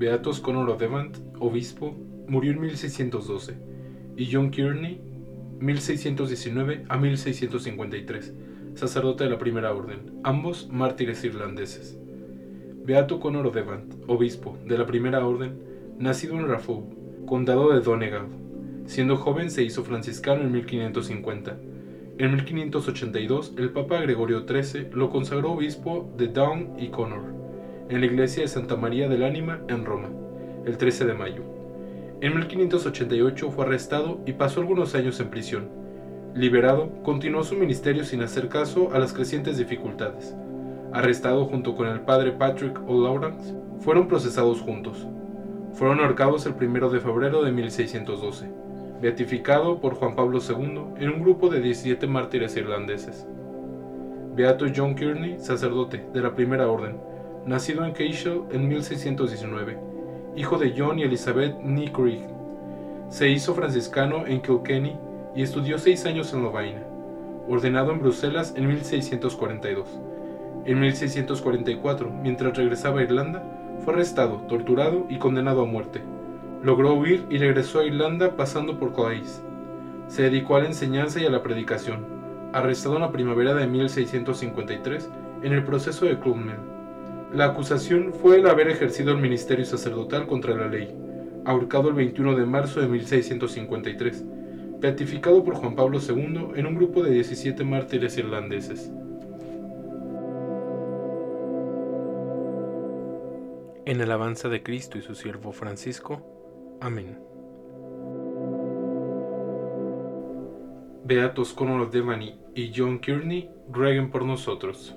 Beatos Conor Devant, obispo, murió en 1612, y John Kearney, 1619 a 1653, sacerdote de la Primera Orden, ambos mártires irlandeses. Beato Conor Devant, obispo de la Primera Orden, nacido en Raphoe, condado de Donegal. Siendo joven se hizo franciscano en 1550. En 1582 el Papa Gregorio XIII lo consagró obispo de Down y Connor en la iglesia de Santa María del Ánima en Roma, el 13 de mayo. En 1588 fue arrestado y pasó algunos años en prisión. Liberado, continuó su ministerio sin hacer caso a las crecientes dificultades. Arrestado junto con el padre Patrick O'Lawrence, fueron procesados juntos. Fueron ahorcados el 1 de febrero de 1612, beatificado por Juan Pablo II en un grupo de 17 mártires irlandeses. Beato John Kearney, sacerdote de la Primera Orden, nacido en Cashel en 1619, hijo de John y Elizabeth Creek. Se hizo franciscano en Kilkenny y estudió seis años en Lovaina, ordenado en Bruselas en 1642. En 1644, mientras regresaba a Irlanda, fue arrestado, torturado y condenado a muerte. Logró huir y regresó a Irlanda pasando por Clays. Se dedicó a la enseñanza y a la predicación, arrestado en la primavera de 1653 en el proceso de Clonmel. La acusación fue el haber ejercido el ministerio sacerdotal contra la ley, ahorcado el 21 de marzo de 1653, beatificado por Juan Pablo II en un grupo de 17 mártires irlandeses. En alabanza de Cristo y su siervo Francisco. Amén. Beatos Conor Devani y John Kearney rueguen por nosotros.